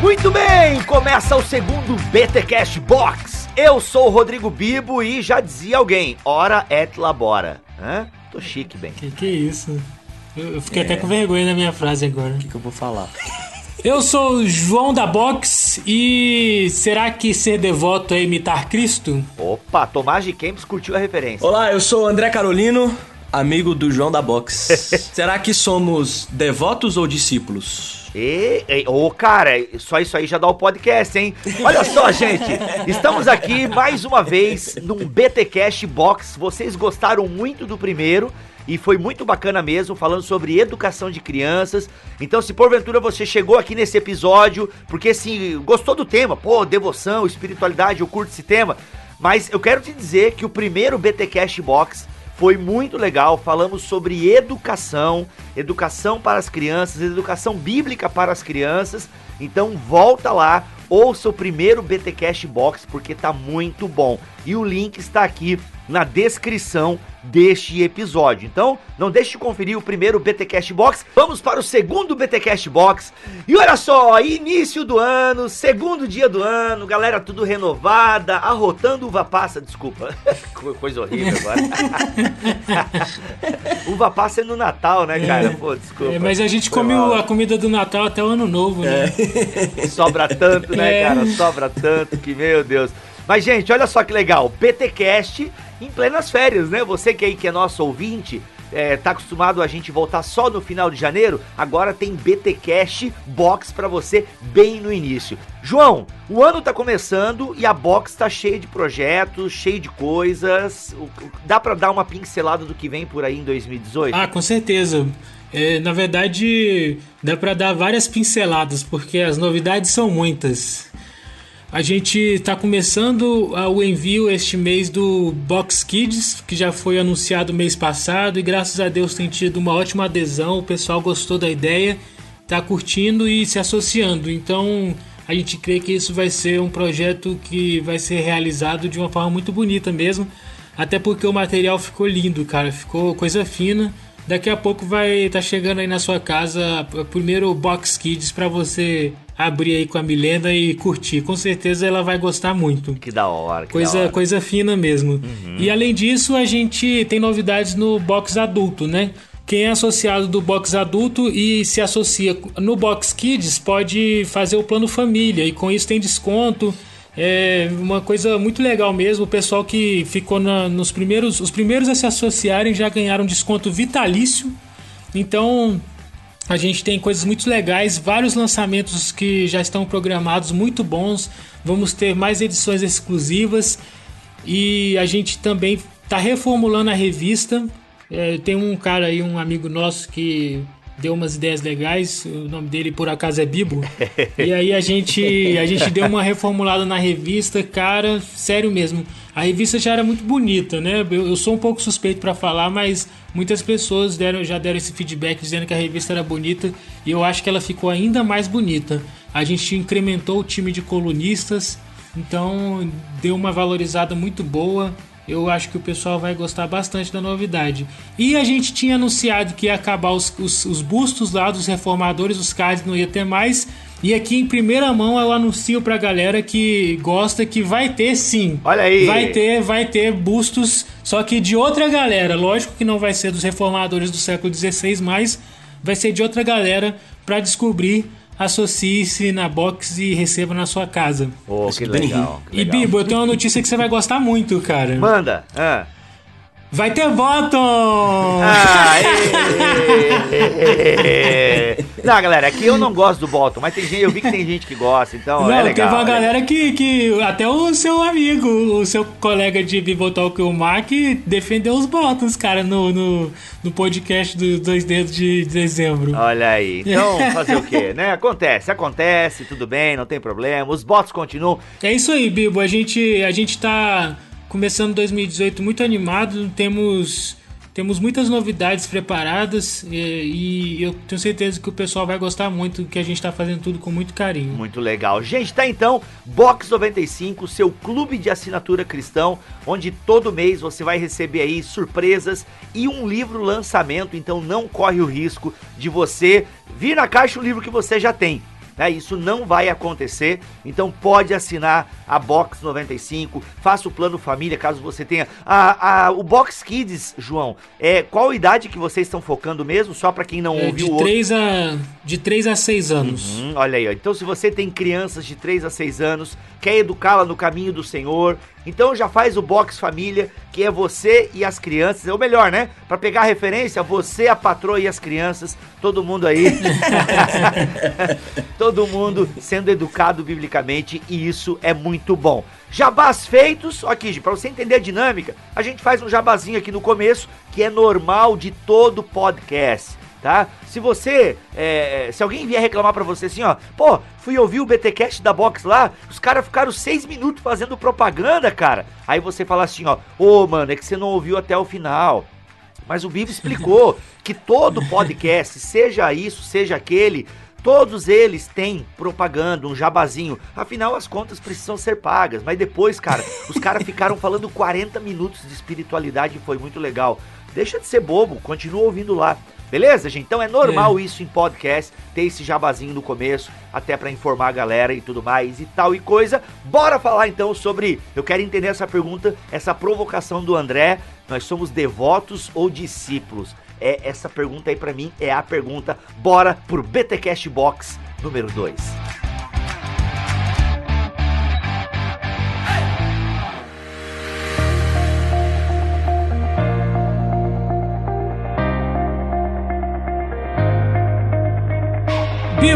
Muito bem, começa o segundo BT Cash Box. Eu sou o Rodrigo Bibo e já dizia alguém, hora et labora. Hã? Tô chique, bem. Que que é isso? Eu, eu fiquei é. até com vergonha da minha frase agora. O que, que eu vou falar? Eu sou o João da Box e será que ser devoto é imitar Cristo? Opa, Tomás de Kempis curtiu a referência. Olá, eu sou o André Carolino, amigo do João da Box. será que somos devotos ou discípulos? E, e oh, cara, só isso aí já dá o podcast, hein? Olha só, gente, estamos aqui mais uma vez num BTcast Box. Vocês gostaram muito do primeiro e foi muito bacana mesmo, falando sobre educação de crianças. Então, se porventura você chegou aqui nesse episódio, porque assim, gostou do tema, pô, devoção, espiritualidade, eu curto esse tema, mas eu quero te dizer que o primeiro BTcast Box foi muito legal. Falamos sobre educação, educação para as crianças, educação bíblica para as crianças. Então volta lá, ouça o primeiro BTcast Box porque tá muito bom. E o link está aqui na descrição deste episódio. Então, não deixe de conferir o primeiro BTcast Box. Vamos para o segundo BTcast Box. E olha só, início do ano, segundo dia do ano, galera tudo renovada, arrotando uva passa, desculpa. Coisa horrível agora. uva passa é no Natal, né, cara? É. Pô, desculpa. É, mas a gente come a comida do Natal até o ano novo, né? É. Sobra tanto, né, é. cara? Sobra tanto que, meu Deus. Mas, gente, olha só que legal. BTcast em plenas férias, né? Você que aí que é nosso ouvinte, é, tá acostumado a gente voltar só no final de janeiro, agora tem BT Cash Box para você bem no início. João, o ano tá começando e a box tá cheia de projetos, cheia de coisas. Dá para dar uma pincelada do que vem por aí em 2018? Ah, com certeza. É, na verdade, dá para dar várias pinceladas, porque as novidades são muitas. A gente está começando o envio este mês do Box Kids, que já foi anunciado mês passado e graças a Deus tem tido uma ótima adesão. O pessoal gostou da ideia, está curtindo e se associando. Então a gente crê que isso vai ser um projeto que vai ser realizado de uma forma muito bonita mesmo. Até porque o material ficou lindo, cara, ficou coisa fina. Daqui a pouco vai estar tá chegando aí na sua casa o primeiro Box Kids para você abrir aí com a Milena e curtir. Com certeza ela vai gostar muito. Que da hora. Que coisa, da hora. coisa fina mesmo. Uhum. E além disso, a gente tem novidades no box adulto, né? Quem é associado do box adulto e se associa no box kids pode fazer o plano família e com isso tem desconto. É uma coisa muito legal mesmo. O pessoal que ficou na, nos primeiros, os primeiros a se associarem já ganharam desconto vitalício. Então a gente tem coisas muito legais, vários lançamentos que já estão programados, muito bons. Vamos ter mais edições exclusivas e a gente também está reformulando a revista. É, tem um cara aí, um amigo nosso que deu umas ideias legais. O nome dele por acaso é Bibo. e aí a gente a gente deu uma reformulada na revista, cara, sério mesmo. A revista já era muito bonita, né? Eu, eu sou um pouco suspeito para falar, mas muitas pessoas deram, já deram esse feedback dizendo que a revista era bonita e eu acho que ela ficou ainda mais bonita. A gente incrementou o time de colunistas, então deu uma valorizada muito boa. Eu acho que o pessoal vai gostar bastante da novidade. E a gente tinha anunciado que ia acabar os, os, os bustos lá dos reformadores, os cards não ia ter mais. E aqui em primeira mão eu anuncio pra galera que gosta que vai ter sim. Olha aí. Vai ter, vai ter bustos, só que de outra galera. Lógico que não vai ser dos reformadores do século XVI, mas vai ser de outra galera para descobrir. Associe-se na box e receba na sua casa. Oh, que legal, que legal. E Bibo, eu tenho uma notícia que você vai gostar muito, cara. Manda. Ah. Vai ter voto! Ah, não, galera, aqui eu não gosto do Bolton, mas tem gente, eu vi que tem gente que gosta, então não, é legal. Teve uma galera que, que, até o seu amigo, o seu colega de Bibotalk, o Mark, defendeu os Boltons, cara, no, no, no podcast dos Dois Dedos de dezembro. Olha aí, então fazer o quê, né? Acontece, acontece, tudo bem, não tem problema, os votos continuam. É isso aí, Bibo, a gente, a gente tá começando 2018 muito animado, temos temos muitas novidades preparadas e, e, eu tenho certeza que o pessoal vai gostar muito, que a gente está fazendo tudo com muito carinho. Muito legal. Gente, tá então Box 95, seu clube de assinatura cristão, onde todo mês você vai receber aí surpresas e um livro lançamento, então não corre o risco de você vir na caixa o livro que você já tem Né? Isso não vai acontecer. Então pode assinar a Box 95, faça o plano família, caso você tenha. A, a, o Box Kids, João, é qual idade que vocês estão focando mesmo? Só para quem não é, ouviu de 3 a De 3 a 6 anos. Uhum, olha aí, ó. Então se você tem crianças de 3 a 6 anos, quer educá-la no caminho do Senhor, então já faz o Box Família, que é você e as crianças, é o melhor, né? Para pegar referência, você, a patroa e as crianças, todo mundo aí. todo mundo sendo educado biblicamente e isso é muito bom. Jabás feitos, aqui, para você entender a dinâmica, a gente faz um jabazinho aqui no começo, que é normal de todo podcast tá? Se você, é, se alguém vier reclamar para você assim, ó, pô, fui ouvir o BTcast da Box lá, os caras ficaram seis minutos fazendo propaganda, cara. Aí você fala assim, ó, ô, oh, mano, é que você não ouviu até o final. Mas o Vivo explicou que todo podcast, seja isso, seja aquele, Todos eles têm propaganda, um jabazinho. Afinal, as contas precisam ser pagas. Mas depois, cara, os caras ficaram falando 40 minutos de espiritualidade e foi muito legal. Deixa de ser bobo, continua ouvindo lá. Beleza, gente? Então é normal é. isso em podcast, ter esse jabazinho no começo, até para informar a galera e tudo mais e tal e coisa. Bora falar então sobre. Eu quero entender essa pergunta, essa provocação do André. Nós somos devotos ou discípulos? É essa pergunta aí para mim é a pergunta. Bora pro BTcast Box número 2.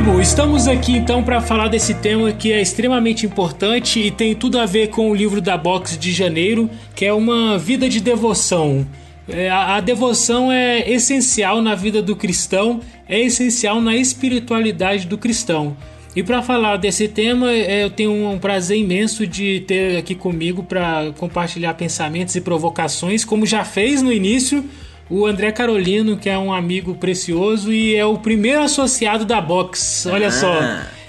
Bibo, estamos aqui então para falar desse tema que é extremamente importante e tem tudo a ver com o livro da Box de janeiro, que é uma vida de devoção. É, a, a devoção é essencial na vida do cristão, é essencial na espiritualidade do cristão. E para falar desse tema, é, eu tenho um prazer imenso de ter aqui comigo para compartilhar pensamentos e provocações, como já fez no início o André Carolino, que é um amigo precioso e é o primeiro associado da Box. Olha ah. só.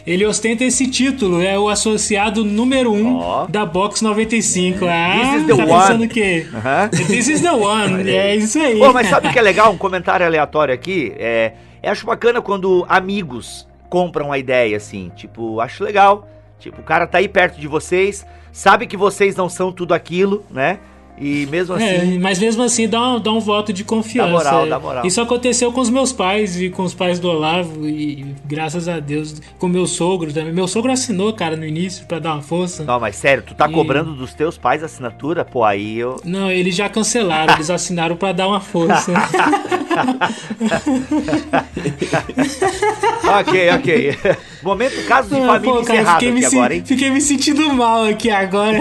Ele ostenta esse título, é o associado número 1 um oh. da Box 95. Ah, This is the tá pensando o quê? Uh -huh. This is the one, é isso aí. Pô, mas sabe o que é legal? Um comentário aleatório aqui. É, eu acho bacana quando amigos compram a ideia, assim. Tipo, acho legal. Tipo, o cara tá aí perto de vocês, sabe que vocês não são tudo aquilo, né? E mesmo é, assim. É, mas mesmo assim dá um, dá um voto de confiança. Dá moral, dá moral. Isso aconteceu com os meus pais e com os pais do Olavo. E graças a Deus, com meu sogro também. Meu sogro assinou, cara, no início para dar uma força. Não, mas sério, tu tá e... cobrando dos teus pais a assinatura? Pô, aí eu. Não, eles já cancelaram, eles assinaram para dar uma força. ok, ok. Momento caso de família Pô, cara, fiquei me, agora, hein? Fiquei me sentindo mal aqui agora.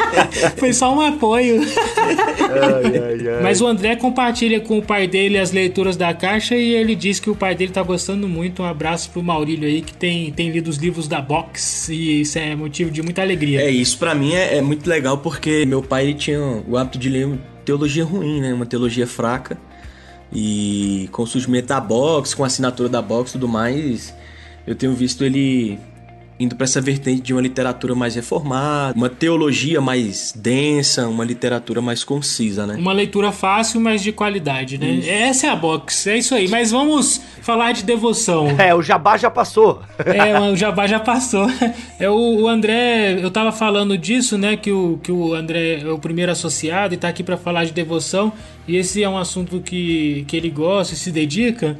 Foi só um apoio. Ai, ai, ai. Mas o André compartilha com o pai dele as leituras da caixa e ele diz que o pai dele tá gostando muito. Um abraço pro Maurílio aí, que tem, tem lido os livros da Box e isso é motivo de muita alegria. É, isso para mim é, é, muito legal porque meu pai ele tinha o hábito de ler teologia ruim, né? Uma teologia fraca. E com o surgimento da Box, com a assinatura da Box e tudo mais, eu tenho visto ele indo para essa vertente de uma literatura mais reformada, uma teologia mais densa, uma literatura mais concisa, né? Uma leitura fácil, mas de qualidade, né? Isso. Essa é a box, é isso aí. Mas vamos falar de devoção. É, o Jabá já passou. É, o Jabá já passou. É o, o André, eu tava falando disso, né? Que o, que o André é o primeiro associado e tá aqui para falar de devoção. E esse é um assunto que, que ele gosta e se dedica.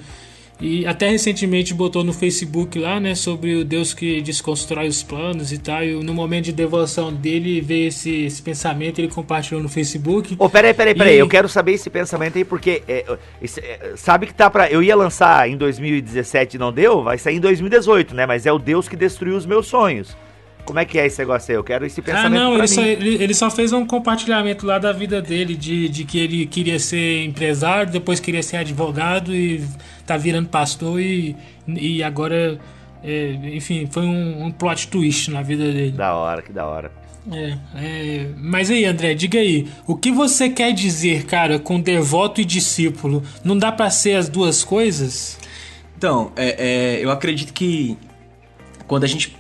E até recentemente botou no Facebook lá, né, sobre o Deus que desconstrói os planos e tal. E no momento de devoção dele veio esse, esse pensamento, ele compartilhou no Facebook. Ô, oh, peraí, peraí, peraí, e... eu quero saber esse pensamento aí, porque é, esse, é, sabe que tá pra. Eu ia lançar em 2017 e não deu, vai sair em 2018, né? Mas é o Deus que destruiu os meus sonhos. Como é que é esse negócio aí? Eu quero esse pensamento. Ah, não, ele só, ele, ele, só, fez um compartilhamento lá da vida dele, de, de que ele queria ser empresário, depois queria ser advogado e tá virando pastor e, e agora, é, enfim, foi um, um, plot twist na vida dele. Da hora, que da hora. É, é, mas aí, André, diga aí, o que você quer dizer, cara, com devoto e discípulo? Não dá para ser as duas coisas? Então, é, é, eu acredito que quando a gente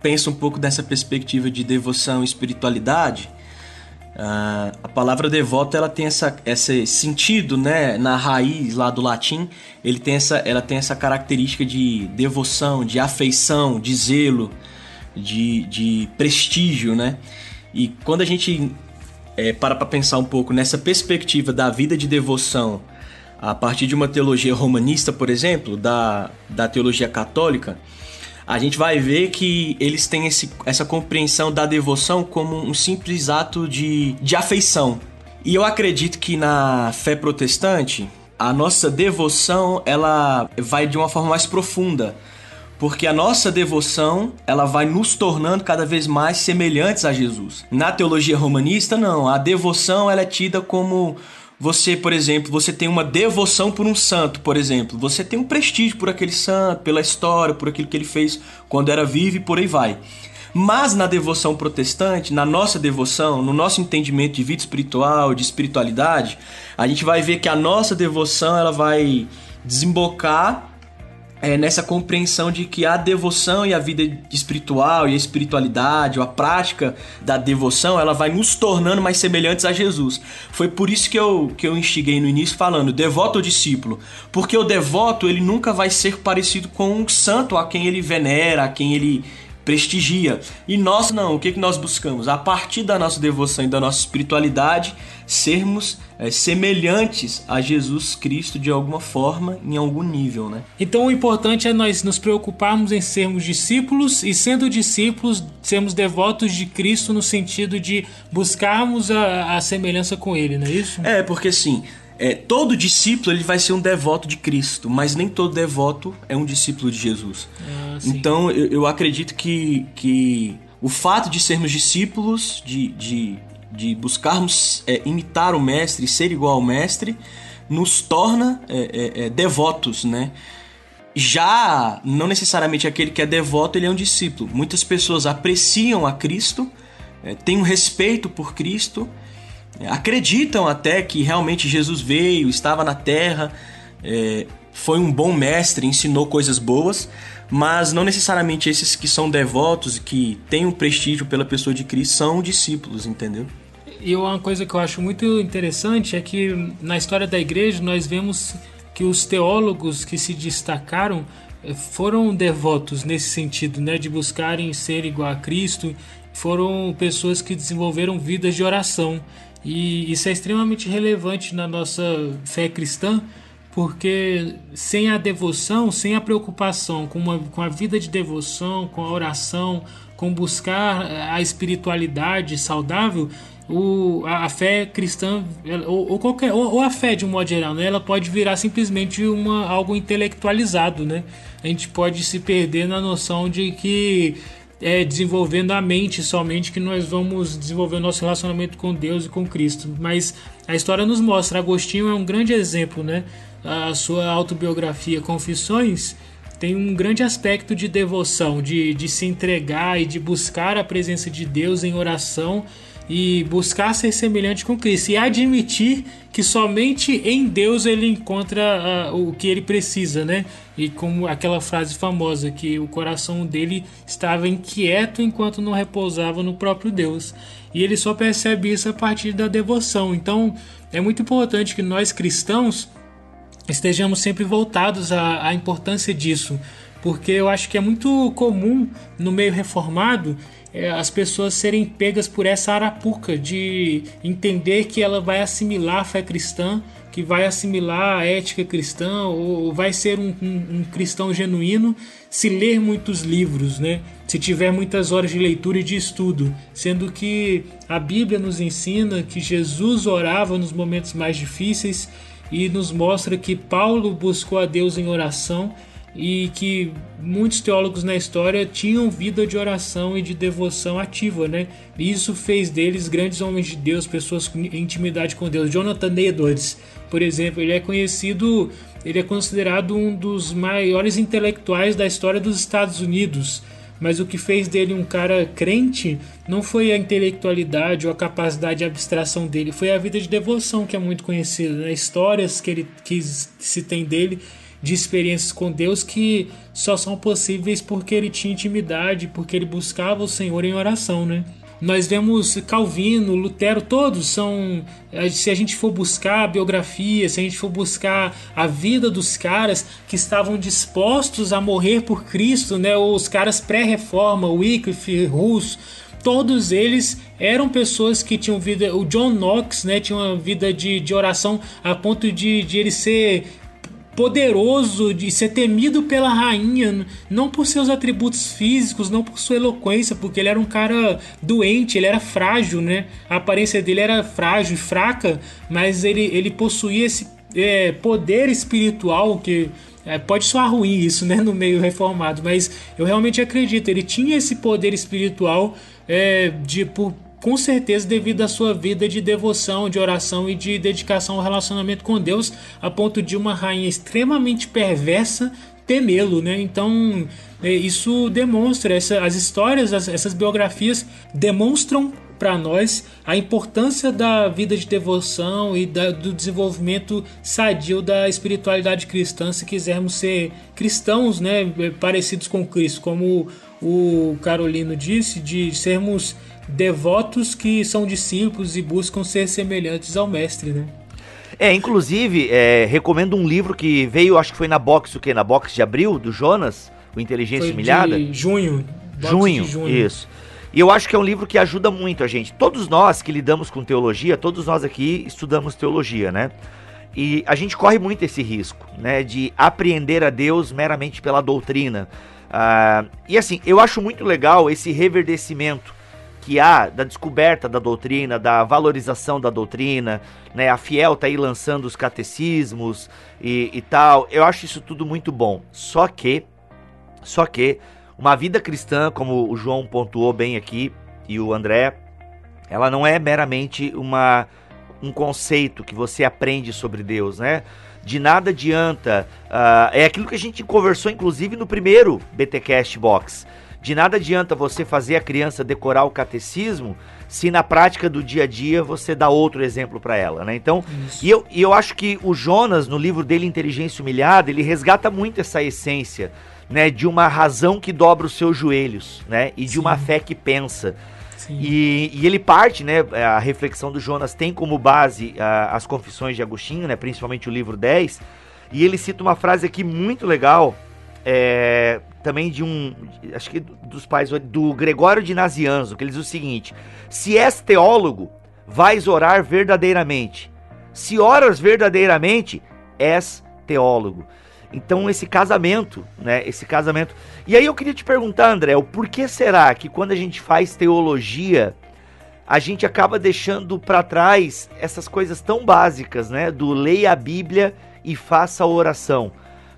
pensa um pouco dessa perspectiva de devoção e espiritualidade, Uh, a palavra devoto ela tem essa, esse sentido, né? Na raiz lá do latim, ele tem essa, ela tem essa característica de devoção, de afeição, de zelo, de, de prestígio, né? E quando a gente é, para para pensar um pouco nessa perspectiva da vida de devoção a partir de uma teologia romanista, por exemplo, da, da teologia católica, a gente vai ver que eles têm esse, essa compreensão da devoção como um simples ato de, de afeição. E eu acredito que na fé protestante, a nossa devoção ela vai de uma forma mais profunda, porque a nossa devoção ela vai nos tornando cada vez mais semelhantes a Jesus. Na teologia romanista, não. A devoção ela é tida como você, por exemplo, você tem uma devoção por um santo, por exemplo. Você tem um prestígio por aquele santo, pela história, por aquilo que ele fez quando era vivo e por aí vai. Mas na devoção protestante, na nossa devoção, no nosso entendimento de vida espiritual, de espiritualidade, a gente vai ver que a nossa devoção ela vai desembocar é, nessa compreensão de que a devoção e a vida espiritual e a espiritualidade, ou a prática da devoção, ela vai nos tornando mais semelhantes a Jesus. Foi por isso que eu, que eu instiguei no início falando devoto ou discípulo, porque o devoto ele nunca vai ser parecido com um santo a quem ele venera, a quem ele prestigia. E nós não, o que, que nós buscamos? A partir da nossa devoção e da nossa espiritualidade, sermos é, semelhantes a Jesus Cristo de alguma forma, em algum nível, né? Então o importante é nós nos preocuparmos em sermos discípulos e sendo discípulos, sermos devotos de Cristo no sentido de buscarmos a, a semelhança com Ele, não é isso? É, porque assim, é, todo discípulo ele vai ser um devoto de Cristo, mas nem todo devoto é um discípulo de Jesus. Ah, então eu, eu, acredito que, que o fato de sermos discípulos, de, de, de buscarmos é, imitar o mestre, ser igual ao mestre, nos torna é, é, é devotos, né? Já não necessariamente aquele que é devoto ele é um discípulo. Muitas pessoas apreciam a Cristo, é, têm um respeito por Cristo acreditam até que realmente Jesus veio, estava na terra, é, foi um bom mestre, ensinou coisas boas, mas não necessariamente esses que são devotos e que têm um prestígio pela pessoa de Cristo são discípulos, entendeu? E uma coisa que eu acho muito interessante é que na história da igreja nós vemos que os teólogos que se destacaram é, foram devotos nesse sentido, né, de buscarem ser igual a Cristo, foram pessoas que desenvolveram vidas de oração. E isso é extremamente relevante na nossa fé cristã, porque sem a devoção, sem a preocupação com, uma, com a vida de devoção, com a oração, com buscar a espiritualidade saudável, o, a, a fé cristã, ou, ou, qualquer, ou, ou, a fé de um modo geral, né, ela pode virar simplesmente uma, algo intelectualizado. Né? A gente pode se perder na noção de que é, desenvolvendo a mente somente que nós vamos desenvolver o nosso relacionamento com Deus e com Cristo. Mas a história nos mostra, Agostinho é um grande exemplo, né? A sua autobiografia Confissões tem um grande aspecto de devoção, de, de se entregar e de buscar a presença de Deus em oração e buscar ser semelhante com Cristo e admitir que somente em Deus ele encontra uh, o que ele precisa, né? E como aquela frase famosa que o coração dele estava inquieto enquanto não repousava no próprio Deus. E ele só percebe isso a partir da devoção. Então, é muito importante que nós cristãos estejamos sempre voltados à, à importância disso, porque eu acho que é muito comum no meio reformado as pessoas serem pegas por essa arapuca de entender que ela vai assimilar a fé cristã, que vai assimilar a ética cristã, ou vai ser um, um, um cristão genuíno se ler muitos livros, né? se tiver muitas horas de leitura e de estudo, sendo que a Bíblia nos ensina que Jesus orava nos momentos mais difíceis e nos mostra que Paulo buscou a Deus em oração e que muitos teólogos na história tinham vida de oração e de devoção ativa, né? E isso fez deles grandes homens de Deus, pessoas com intimidade com Deus. Jonathan Edwards, por exemplo, ele é conhecido, ele é considerado um dos maiores intelectuais da história dos Estados Unidos. Mas o que fez dele um cara crente não foi a intelectualidade ou a capacidade de abstração dele, foi a vida de devoção que é muito conhecida, né? histórias que ele que se tem dele de experiências com Deus que só são possíveis porque ele tinha intimidade, porque ele buscava o Senhor em oração, né? nós vemos Calvino, Lutero, todos são. Eh, se a gente for buscar a biografia, se a gente for buscar a vida dos caras que estavam dispostos a morrer por Cristo, né? Os caras pré-reforma, Wycliffe, Russo, todos eles eram pessoas que tinham vida. O John Knox, né? Tinha uma vida de, de oração a ponto de, de ele ser poderoso, de ser temido pela rainha, não por seus atributos físicos, não por sua eloquência, porque ele era um cara doente, ele era frágil, né? A aparência dele era frágil e fraca, mas ele, ele possuía esse é, poder espiritual que é, pode soar ruim isso, né, no meio reformado, mas eu realmente acredito. Ele tinha esse poder espiritual é, de por com certeza devido à sua vida de devoção, de oração e de dedicação ao relacionamento com Deus, a ponto de uma rainha extremamente perversa temê-lo, né? Então é, isso demonstra essa, as histórias, as, essas biografias demonstram para nós a importância da vida de devoção e da, do desenvolvimento sadio da espiritualidade cristã, se quisermos ser cristãos, né, parecidos com Cristo, como o Carolino disse, de sermos devotos que são discípulos e buscam ser semelhantes ao mestre, né? É, inclusive, é, recomendo um livro que veio, acho que foi na box, o quê? Na box de abril, do Jonas, o Inteligência foi Humilhada? De junho. Junho, de junho, isso. E eu acho que é um livro que ajuda muito a gente. Todos nós que lidamos com teologia, todos nós aqui estudamos teologia, né? E a gente corre muito esse risco, né? De apreender a Deus meramente pela doutrina. Ah, e assim, eu acho muito legal esse reverdecimento que há da descoberta da doutrina, da valorização da doutrina, né? A Fiel tá aí lançando os catecismos e, e tal. Eu acho isso tudo muito bom. Só que, só que uma vida cristã, como o João pontuou bem aqui e o André, ela não é meramente uma um conceito que você aprende sobre Deus, né? De nada adianta. Uh, é aquilo que a gente conversou, inclusive, no primeiro BTcast Box de nada adianta você fazer a criança decorar o catecismo se na prática do dia a dia você dá outro exemplo para ela, né? Então, e eu, e eu acho que o Jonas, no livro dele Inteligência Humilhada, ele resgata muito essa essência, né? De uma razão que dobra os seus joelhos, né? E de Sim. uma fé que pensa. E, e, ele parte, né? A reflexão do Jonas tem como base uh, as confissões de Agostinho, né? Principalmente o livro 10. E ele cita uma frase aqui muito legal, é, também de um, acho que dos pais, do Gregório de Nazianzo, que ele diz o seguinte: Se és teólogo, vais orar verdadeiramente. Se oras verdadeiramente, és teólogo. Então esse casamento, né, esse casamento. E aí eu queria te perguntar, André, o porquê será que quando a gente faz teologia, a gente acaba deixando para trás essas coisas tão básicas, né, do leia a Bíblia e faça a oração?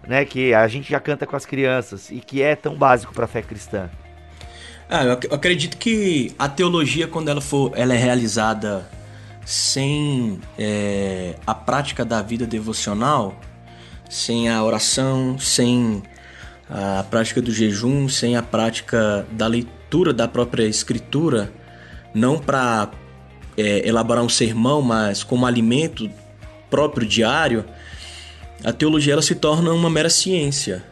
né, que a gente já canta com as crianças e que é tão básico para a fé cristã? Ah, eu acredito que a teologia, quando ela for, ela é realizada sem é, a prática da vida devocional, sem a oração, sem a prática do jejum, sem a prática da leitura da própria escritura, não para é, elaborar um sermão, mas como alimento próprio diário, a teologia ela se torna uma mera ciência.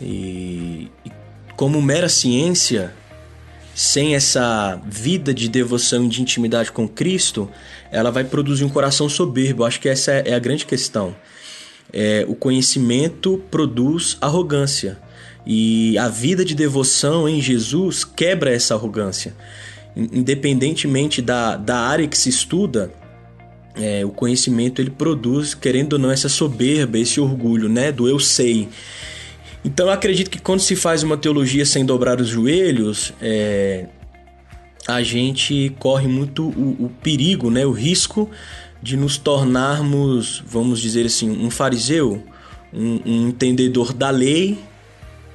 E, e como mera ciência, sem essa vida de devoção e de intimidade com Cristo, ela vai produzir um coração soberbo. Acho que essa é a grande questão. É, o conhecimento produz arrogância. E a vida de devoção em Jesus quebra essa arrogância. Independentemente da, da área que se estuda, é, o conhecimento ele produz, querendo ou não, essa soberba, esse orgulho, né, do eu sei. Então eu acredito que quando se faz uma teologia sem dobrar os joelhos, é, a gente corre muito o, o, perigo, né, o risco de nos tornarmos, vamos dizer assim, um fariseu, um, um entendedor da lei,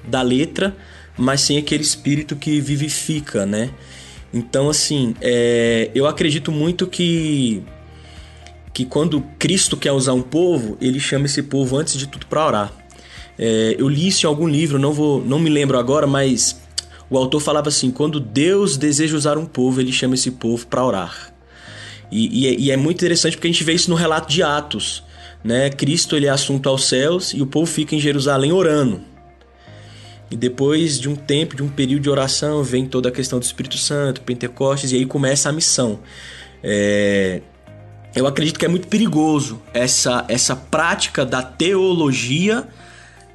da letra, mas sem aquele espírito que vivifica, né? Então, assim, é, eu acredito muito que que quando Cristo quer usar um povo, ele chama esse povo antes de tudo para orar. É, eu li isso em algum livro, não vou, não me lembro agora, mas o autor falava assim: quando Deus deseja usar um povo, ele chama esse povo para orar. E, e, é, e, é, muito interessante porque a gente vê isso no relato de Atos. Né? Cristo ele é assunto aos céus e o povo fica em Jerusalém orando. E depois de um tempo, de um período de oração, vem toda a questão do Espírito Santo, Pentecostes, e aí começa a missão. É, eu acredito que é muito perigoso essa, essa prática da teologia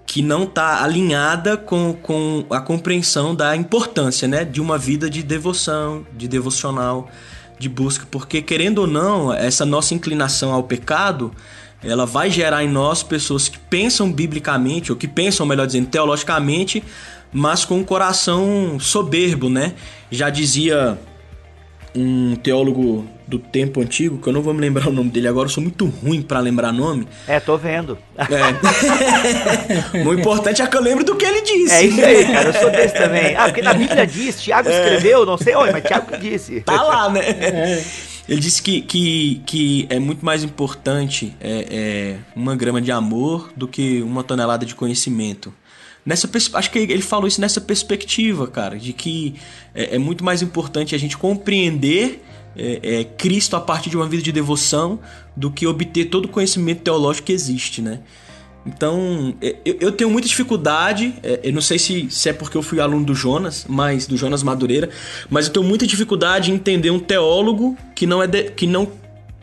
que não está alinhada com, com a compreensão da importância né, de uma vida de devoção, de devocional, de busca, porque querendo ou não, essa nossa inclinação ao pecado, ela vai gerar em nós pessoas que pensam biblicamente, ou que pensam, melhor dizendo, teologicamente, mas com um coração soberbo, né? Já dizia um teólogo do tempo antigo, que eu não vou me lembrar o nome dele agora, eu sou muito ruim para lembrar nome. É, tô vendo. É. o importante é que eu lembro do que ele disse. É isso aí, cara, eu sou desse também. Ah, porque na Bíblia diz, Tiago escreveu, não sei onde, mas Tiago que disse. Tá lá, né? É. Ele disse que, que, que é muito mais importante é, é, uma grama de amor do que uma tonelada de conhecimento. Nessa, acho que ele falou isso nessa perspectiva, cara, de que é, é muito mais importante a gente compreender é, é, Cristo a partir de uma vida de devoção do que obter todo o conhecimento teológico que existe, né? Então, é, eu, eu tenho muita dificuldade, é, eu não sei se, se é porque eu fui aluno do Jonas, mas do Jonas Madureira, mas eu tenho muita dificuldade em entender um teólogo que não, é de, que não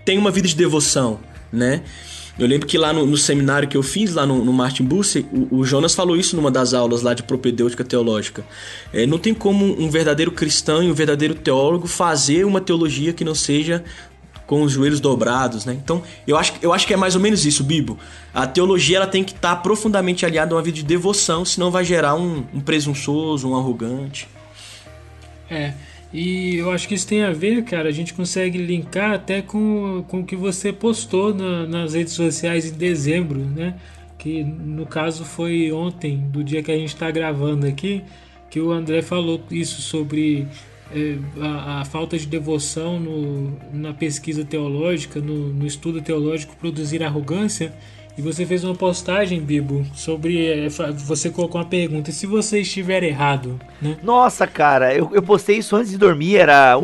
tem uma vida de devoção, né? Eu lembro que lá no, no seminário que eu fiz, lá no, no Martin Busse, o, o, Jonas falou isso numa das aulas lá de propedêutica teológica. É, não tem como um verdadeiro cristão e um verdadeiro teólogo fazer uma teologia que não seja com os joelhos dobrados, né? Então, eu acho, eu acho que é mais ou menos isso, Bibo. A teologia ela tem que estar tá profundamente aliada a uma vida de devoção, senão vai gerar um, um presunçoso, um arrogante. É, e eu acho que isso tem a ver, cara, a gente consegue linkar até com, com o que você postou na, nas redes sociais em dezembro, né? Que no caso foi ontem, do dia que a gente está gravando aqui, que o André falou isso sobre é, a, a, falta de devoção no, na pesquisa teológica, no, no, estudo teológico produzir arrogância. E você fez uma postagem, Bibo, sobre. É, você colocou uma pergunta: e se você estiver errado? Né? Nossa, cara, eu, eu postei isso antes de dormir, era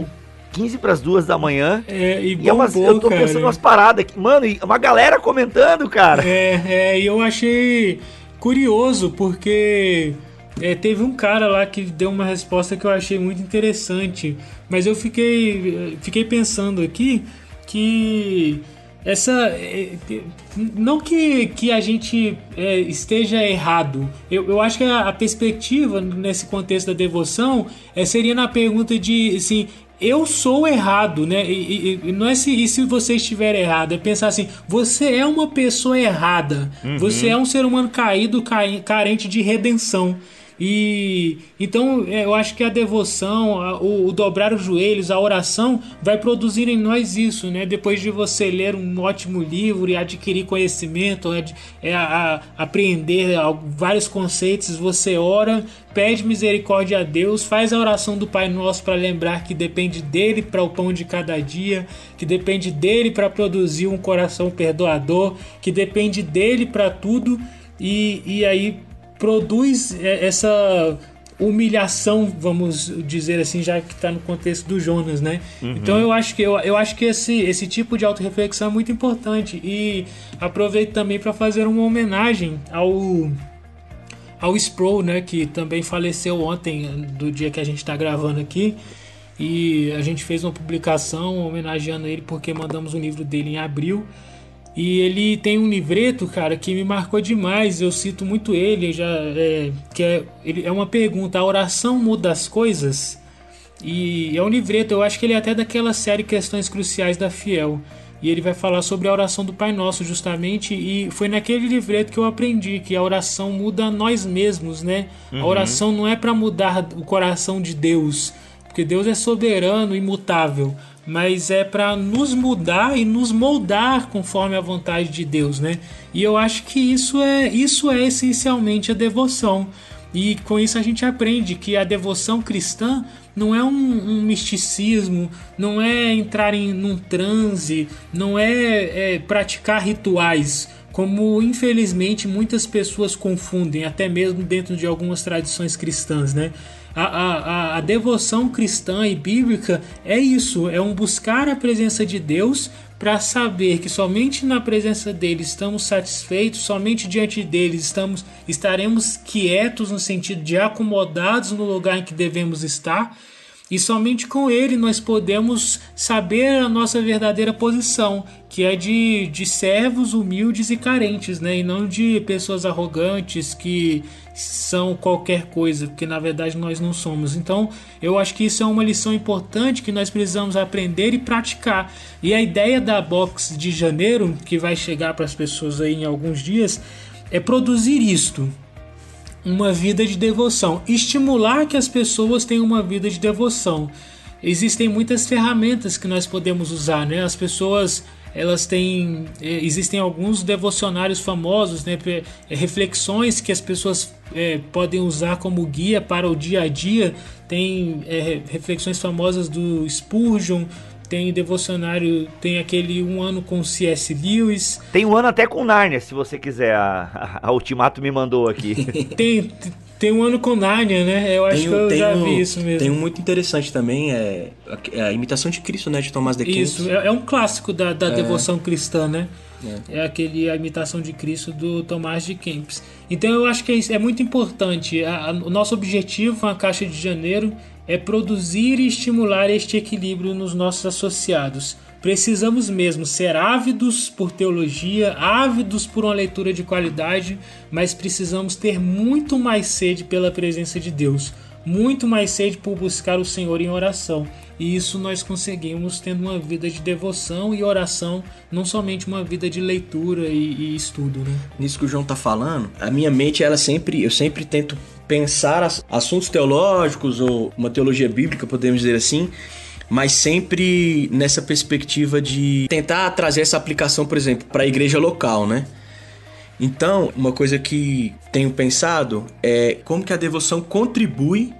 15 para as duas da manhã. É, e, e é umas, eu tô cara. pensando umas paradas aqui. Mano, e uma galera comentando, cara. É, é, e eu achei curioso, porque é, teve um cara lá que deu uma resposta que eu achei muito interessante, mas eu fiquei, fiquei pensando aqui que essa é, não que, que a gente é, esteja errado eu, eu acho que a, a, perspectiva nesse contexto da devoção é, seria na pergunta de assim eu sou errado, né? E, e, não é se, e se você estiver errado, é pensar assim: você é uma pessoa errada, uhum. você é um ser humano caído, carente de redenção. E então é, eu acho que a devoção, a, o, o, dobrar os joelhos, a oração vai produzir em nós isso, né? Depois de você ler um ótimo livro e adquirir conhecimento, é, a, a, apreender vários conceitos, você ora, pede misericórdia a Deus, faz a oração do Pai Nosso para lembrar que depende dele para o pão de cada dia, que depende dele para produzir um coração perdoador, que depende dele para tudo. E, e aí produz é, essa humilhação, vamos dizer assim, já que está no contexto do Jonas, né? Uhum. Então eu acho que eu, eu acho que esse, esse tipo de autorreflexão é muito importante e aproveito também para fazer uma homenagem ao ao Sproul, né, que também faleceu ontem do dia que a gente está gravando aqui. E a gente fez uma publicação homenageando ele porque mandamos o livro dele em abril. E ele tem um livreto, cara, que me marcou demais. Eu cito muito ele, já é, que é, ele, é uma pergunta: a oração muda as coisas? E é um livreto, eu acho que ele é até daquela série Questões Cruciais da Fiel. E ele vai falar sobre a oração do Pai Nosso, justamente. E foi naquele livreto que eu aprendi que a oração muda nós mesmos, né? Uhum. A oração não é para mudar o coração de Deus, porque Deus é soberano, imutável mas é para nos mudar e nos moldar conforme a vontade de Deus, né? E eu acho que isso é isso é essencialmente a devoção. E com isso a gente aprende que a devoção cristã não é um, um misticismo, não é entrar em num transe, não é, é praticar rituais, como infelizmente muitas pessoas confundem, até mesmo dentro de algumas tradições cristãs, né? A, a, a devoção cristã e bíblica é isso: é um buscar a presença de Deus para saber que somente na presença dele estamos satisfeitos, somente diante dele estamos estaremos quietos no sentido de acomodados no lugar em que devemos estar e somente com ele nós podemos saber a nossa verdadeira posição, que é de, de servos humildes e carentes, né? E não de pessoas arrogantes que são qualquer coisa, porque na verdade nós não somos. Então, eu acho que isso é uma lição importante que nós precisamos aprender e praticar. E a ideia da Box de janeiro, que vai chegar para as pessoas aí em alguns dias, é produzir isto uma vida de devoção, estimular que as pessoas tenham uma vida de devoção. Existem muitas ferramentas que nós podemos usar, né? As pessoas elas têm é, existem alguns devocionários famosos, né? É, reflexões que as pessoas é, podem usar como guia para o dia a dia. Tem é, reflexões famosas do Spurgeon, tem devocionário, tem aquele um ano com C.S. Lewis. Tem um ano até com Nárnia, se você quiser. A, a, a Ultimato me mandou aqui. tem, tem um ano com Nárnia, né? Eu acho tem, que eu já um, vi isso mesmo. Tem um muito interessante também, é a, é a imitação de Cristo, né? De Tomás de Kempis. Isso, é, é, um clássico da, da é. devoção cristã, né? É. é. aquele a imitação de Cristo do Tomás de Kempis. Então eu acho que é, é muito importante. A, a, o nosso objetivo na Caixa de Janeiro é produzir e estimular este equilíbrio nos nossos associados. Precisamos mesmo ser ávidos por teologia, ávidos por uma leitura de qualidade, mas precisamos ter muito mais sede pela presença de Deus, muito mais sede por buscar o Senhor em oração. E isso nós conseguimos tendo uma vida de devoção e oração, não somente uma vida de leitura e, e estudo. Né? Nisso que o João está falando, a minha mente ela sempre, eu sempre tento pensar assuntos teológicos ou uma teologia bíblica, podemos dizer assim, mas sempre nessa perspectiva de tentar trazer essa aplicação, por exemplo, para a igreja local, né? Então, uma coisa que tenho pensado é como que a devoção contribui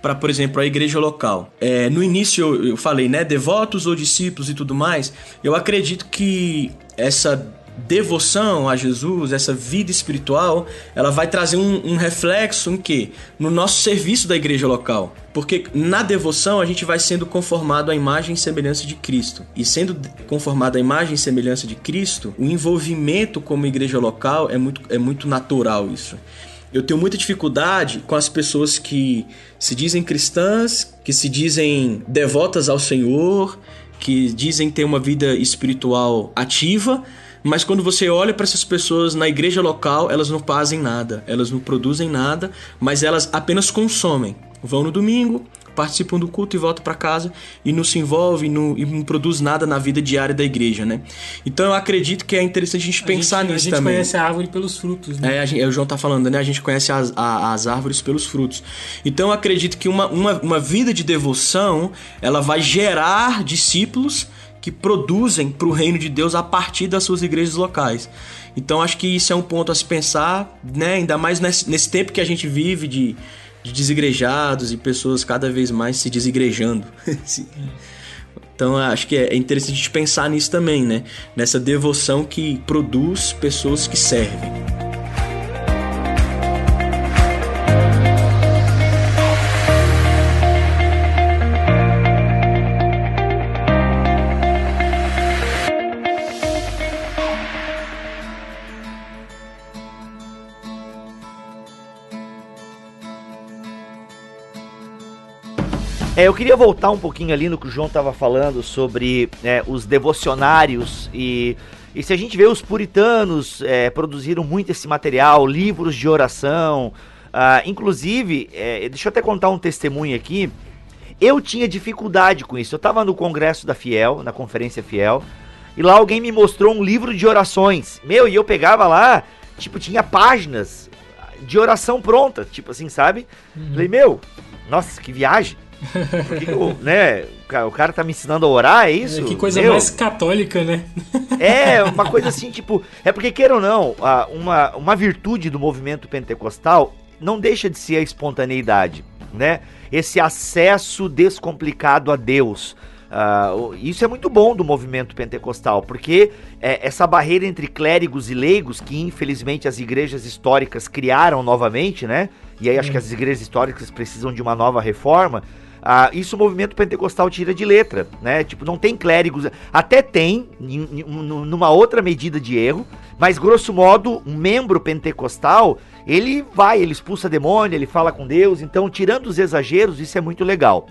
para, por exemplo, a igreja local. É, no início eu falei, né, devotos ou discípulos e tudo mais. Eu acredito que essa devoção a Jesus, essa vida espiritual, ela vai trazer um, um, reflexo em que? No nosso serviço da igreja local. Porque na devoção a gente vai sendo conformado à imagem e semelhança de Cristo. E sendo conformado à imagem e semelhança de Cristo, o envolvimento como igreja local é muito, é muito natural isso. Eu tenho muita dificuldade com as pessoas que se dizem cristãs, que se dizem devotas ao Senhor, que dizem ter uma vida espiritual ativa, mas quando você olha para essas pessoas na igreja local, elas não fazem nada, elas não produzem nada, mas elas apenas consomem. Vão no domingo, participam do culto e voltam para casa e não se envolve não, e não produz nada na vida diária da igreja, né? Então eu acredito que é interessante a gente a pensar gente, nisso também. A gente conhece a árvore pelos frutos, né? É, gente, é, o João tá falando, né? A gente conhece as, a, as árvores pelos frutos. Então eu acredito que uma, uma, uma vida de devoção, ela vai gerar discípulos que produzem para o reino de Deus a partir das suas igrejas locais. Então acho que isso é um ponto a se pensar, né? Ainda mais nesse, nesse tempo que a gente vive de, de desigrejados e pessoas cada vez mais se desigrejando. então acho que é interessante pensar nisso também, né? Nessa devoção que produz pessoas que servem. É, eu queria voltar um pouquinho ali no que o João estava falando sobre é, os devocionários e, e se a gente vê os puritanos é, produziram muito esse material, livros de oração, uh, inclusive, é, deixa eu até contar um testemunho aqui. Eu tinha dificuldade com isso. Eu estava no congresso da Fiel, na conferência Fiel, e lá alguém me mostrou um livro de orações. Meu, e eu pegava lá, tipo, tinha páginas de oração pronta, tipo assim, sabe? Uhum. Falei, meu, nossa, que viagem. Porque, o, né, o cara tá me ensinando a orar, é isso? É, que coisa Meu, mais católica, né? É, uma coisa assim, tipo. É porque, queira ou não, uma, uma virtude do movimento pentecostal não deixa de ser a espontaneidade, né? Esse acesso descomplicado a Deus. Uh, isso é muito bom do movimento pentecostal, porque é, essa barreira entre clérigos e leigos, que infelizmente as igrejas históricas criaram novamente, né? E aí acho que as igrejas históricas precisam de uma nova reforma Ah, isso o movimento pentecostal tira de letra, né? Tipo, não tem clérigos. Até tem, em, em, numa outra medida de erro, mas grosso modo, um membro pentecostal, ele vai, ele expulsa demônio, ele fala com Deus. Então, tirando os exageros, isso é muito legal.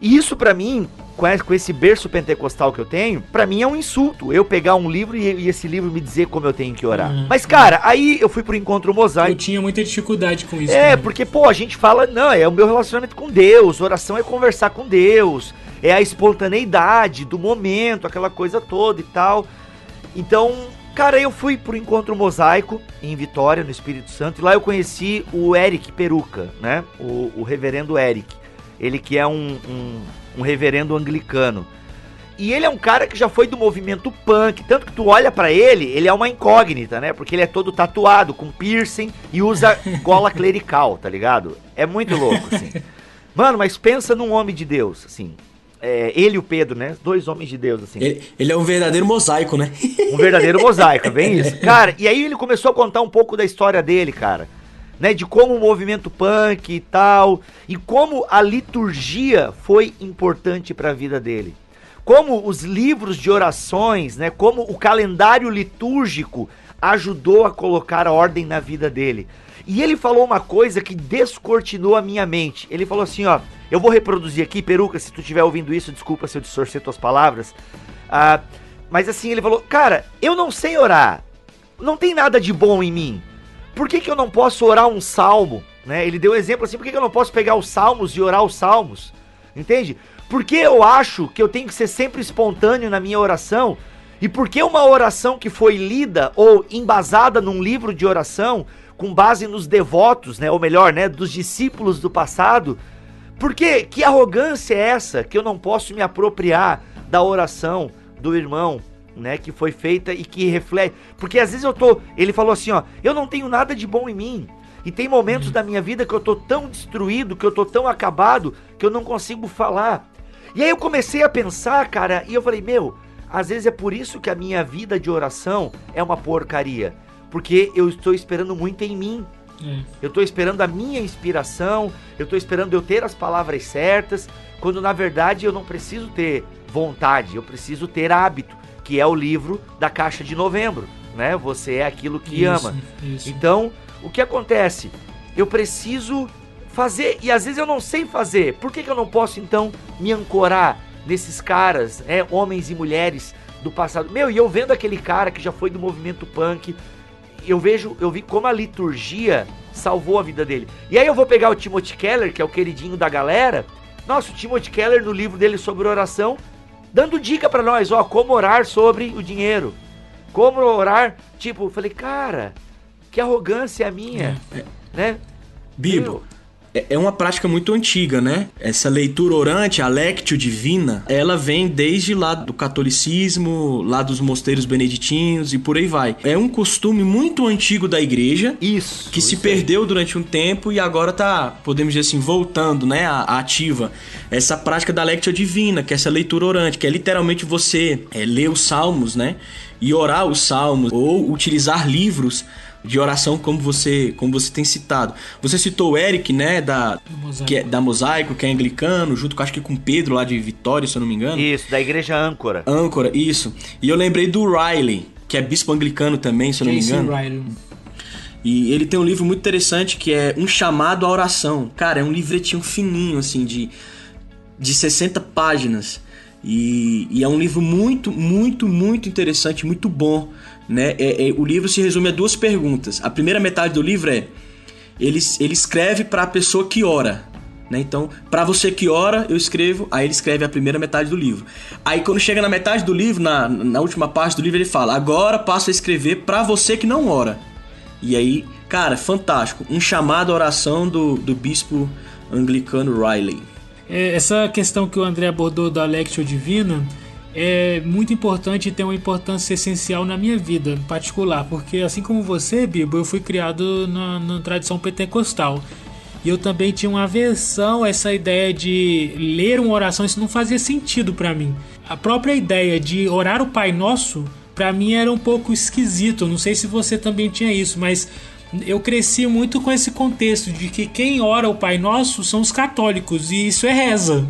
E isso para mim, com esse berço pentecostal que eu tenho, para mim é um insulto. Eu pegar um livro e, e, esse livro me dizer como eu tenho que orar. Uhum. Mas, cara, aí eu fui pro encontro mosaico. Eu tinha muita dificuldade com isso. É, também. porque, pô, a gente fala, não, é o meu relacionamento com Deus. Oração é conversar com Deus. É a espontaneidade do momento, aquela coisa toda e tal. Então, cara, eu fui pro encontro mosaico em Vitória, no Espírito Santo. E lá eu conheci o Eric Peruca, né? O, o reverendo Eric. Ele que é um, um, um reverendo anglicano. E ele é um cara que já foi do movimento punk, tanto que tu olha para ele, ele é uma incógnita, né? Porque ele é todo tatuado, com piercing e usa gola clerical, tá ligado? É muito louco, assim. Mano, mas pensa num homem de Deus, assim. É, ele e o Pedro, né? Dois homens de Deus, assim. Ele, ele, é um verdadeiro mosaico, né? Um verdadeiro mosaico, bem isso. Cara, e aí ele começou a contar um pouco da história dele, cara né, de como o movimento punk e tal, e como a liturgia foi importante para a vida dele. Como os livros de orações, né, como o calendário litúrgico ajudou a colocar a ordem na vida dele. E ele falou uma coisa que descortinou a minha mente. Ele falou assim, ó, eu vou reproduzir aqui, Peruca, se tu estiver ouvindo isso, desculpa se eu distorcer tuas palavras. Ah, mas assim, ele falou, cara, eu não sei orar. Não tem nada de bom em mim por que, que eu não posso orar um salmo? Né? Ele deu um exemplo assim, por que, que eu não posso pegar os salmos e orar os salmos? Entende? Porque eu acho que eu tenho que ser sempre espontâneo na minha oração? E por que uma oração que foi lida ou embasada num livro de oração, com base nos devotos, né, ou melhor, né, dos discípulos do passado, por que que arrogância é essa que eu não posso me apropriar da oração do irmão né, que foi feita e que reflete. Porque às vezes eu tô. Ele falou assim, ó, eu não tenho nada de bom em mim. E tem momentos uhum. da minha vida que eu tô tão destruído, que eu tô tão acabado, que eu não consigo falar. E aí eu comecei a pensar, cara, e eu falei, meu, às vezes é por isso que a minha vida de oração é uma porcaria. Porque eu estou esperando muito em mim. É. Eu estou esperando a minha inspiração, eu estou esperando eu ter as palavras certas, quando na verdade eu não preciso ter vontade, eu preciso ter hábito que é o livro da Caixa de Novembro, né? Você é aquilo que isso, ama. Isso. Então, o que acontece? Eu preciso fazer e às vezes eu não sei fazer. Por que, que eu não posso então me ancorar nesses caras, né? homens e mulheres do passado? Meu, e eu vendo aquele cara que já foi do movimento punk, eu vejo, eu vi como a liturgia salvou a vida dele. E aí eu vou pegar o Timothy Keller, que é o queridinho da galera. Nossa, o Timothy Keller no livro dele sobre oração dando dica para nós, ó, como orar sobre o dinheiro. Como orar, tipo, falei, cara, que arrogância a minha, é, né? Bibo, é, é uma prática muito antiga, né? Essa leitura orante, a lectio divina, ela vem desde lá do catolicismo, lá dos mosteiros beneditinos e por aí vai. É um costume muito antigo da igreja. Isso. Que isso se perdeu aí. durante um tempo e agora tá, podemos dizer assim, voltando, né, à, ativa. Essa prática da lectio divina, que é essa leitura orante, que é literalmente você é, ler os salmos, né? E orar os salmos ou utilizar livros de oração como você como você tem citado. Você citou o Eric, né, da que é, da Mosaico, que é anglicano, junto com acho que com Pedro lá de Vitória, se eu não me engano. Isso, da igreja Âncora. Âncora, isso. E eu lembrei do Riley, que é bispo anglicano também, se eu não me engano. Riley. E ele tem um livro muito interessante que é Um Chamado à Oração. Cara, é um livretinho fininho, assim, de, de 60 páginas. E, e é um livro muito, muito, muito interessante, muito bom né? É, é, o livro se resume a duas perguntas. A primeira metade do livro é ele, ele escreve para a pessoa que ora. Né? Então, para você que ora, eu escrevo. Aí ele escreve a primeira metade do livro. Aí quando chega na metade do livro, na, na última parte do livro, ele fala: Agora passo a escrever para você que não ora. E aí, cara, fantástico. Um chamado à oração do, do bispo anglicano Riley. É, essa questão que o André abordou da Lectio Divina é muito importante e tem uma importância essencial na minha vida em particular, porque assim como você, Bibo, eu fui criado na, na tradição pentecostal. E eu também tinha uma aversão a essa ideia de ler uma oração, isso não fazia sentido para mim. A própria ideia de orar o Pai Nosso, para mim era um pouco esquisito. Não sei se você também tinha isso, mas eu cresci muito com esse contexto de que quem ora o Pai Nosso são os católicos, e isso é reza.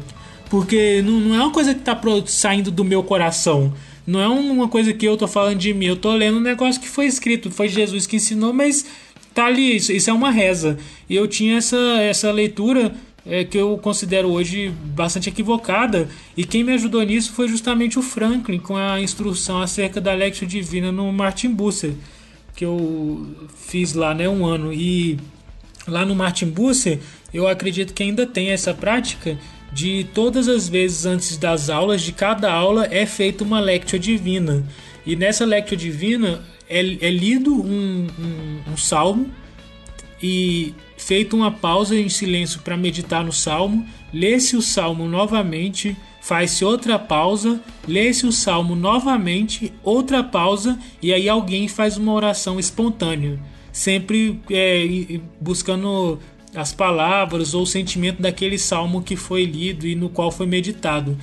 Porque não, não é uma coisa que está saindo do meu coração. Não é uma coisa que eu tô falando de mim. Eu tô lendo um negócio que foi escrito. Foi Jesus que ensinou, mas tá ali. Isso, isso é uma reza. E eu tinha essa, essa leitura é, que eu considero hoje bastante equivocada. E quem me ajudou nisso foi justamente o Franklin, com a instrução acerca da Lectio Divina no Martin Busser, que eu fiz lá né, um ano. E lá no Martin Busser, eu acredito que ainda tem essa prática de todas as vezes antes das aulas, de cada aula é feita uma lectio divina. E nessa lectio divina é, é lido um, um, um salmo e feita uma pausa em silêncio para meditar no salmo, lê-se o salmo novamente, faz-se outra pausa, lê-se o salmo novamente, outra pausa e aí alguém faz uma oração espontânea, sempre é, buscando as palavras ou o sentimento daquele salmo que foi lido e no qual foi meditado.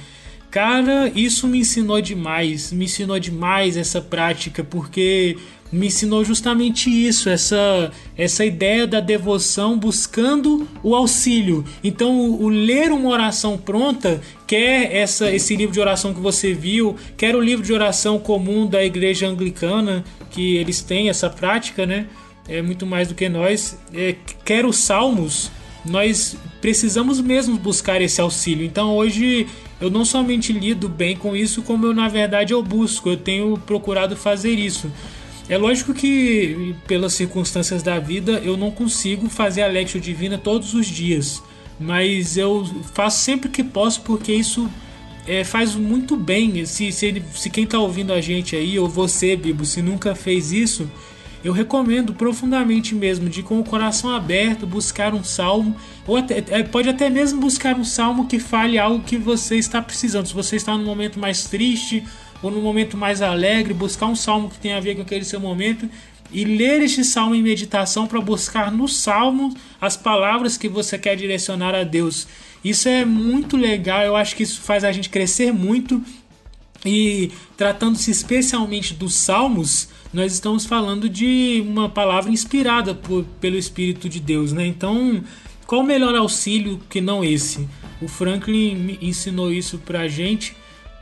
Cara, isso me ensinou demais, me ensinou demais essa prática, porque me ensinou justamente isso, essa, essa ideia da devoção buscando o auxílio. Então, o, o, ler uma oração pronta, quer essa, esse livro de oração que você viu, quer o livro de oração comum da igreja anglicana, que eles têm essa prática, né? É muito mais do que nós. É, salmos, nós precisamos mesmo buscar esse auxílio. Então hoje eu não somente lido bem com isso, como eu na verdade eu busco, eu tenho procurado fazer isso. É lógico que, pelas circunstâncias da vida, eu não consigo fazer a Lectio Divina todos os dias, mas eu faço sempre que posso porque isso é, faz muito bem. Se, se, se quem está ouvindo a gente aí, ou você, Bibo, se nunca fez isso, eu recomendo profundamente mesmo de com o coração aberto buscar um salmo ou até, é, pode até mesmo buscar um salmo que fale algo que você está precisando. Se você está num momento mais triste ou num momento mais alegre, buscar um salmo que tenha a ver com aquele seu momento e ler este salmo em meditação para buscar no salmo as palavras que você quer direcionar a Deus. Isso é muito legal, eu acho que isso faz a gente crescer muito. E tratando-se especialmente dos salmos, nós estamos falando de uma palavra inspirada por, pelo Espírito de Deus, né? Então, qual o melhor auxílio que não esse? O Franklin me ensinou isso pra gente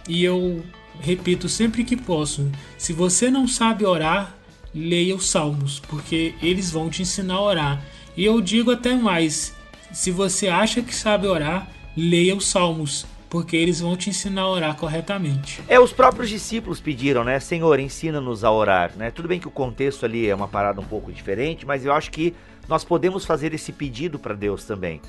e eu repito sempre que posso: se você não sabe orar, leia os salmos, porque eles vão te ensinar a orar. E eu digo até mais: se você acha que sabe orar, leia os salmos, porque eles vão te ensinar a orar corretamente. É, os próprios discípulos pediram, né? Senhor, ensina-nos a orar, né? Tudo bem que o contexto ali é uma parada um pouco diferente, mas eu acho que nós podemos fazer esse pedido para Deus também.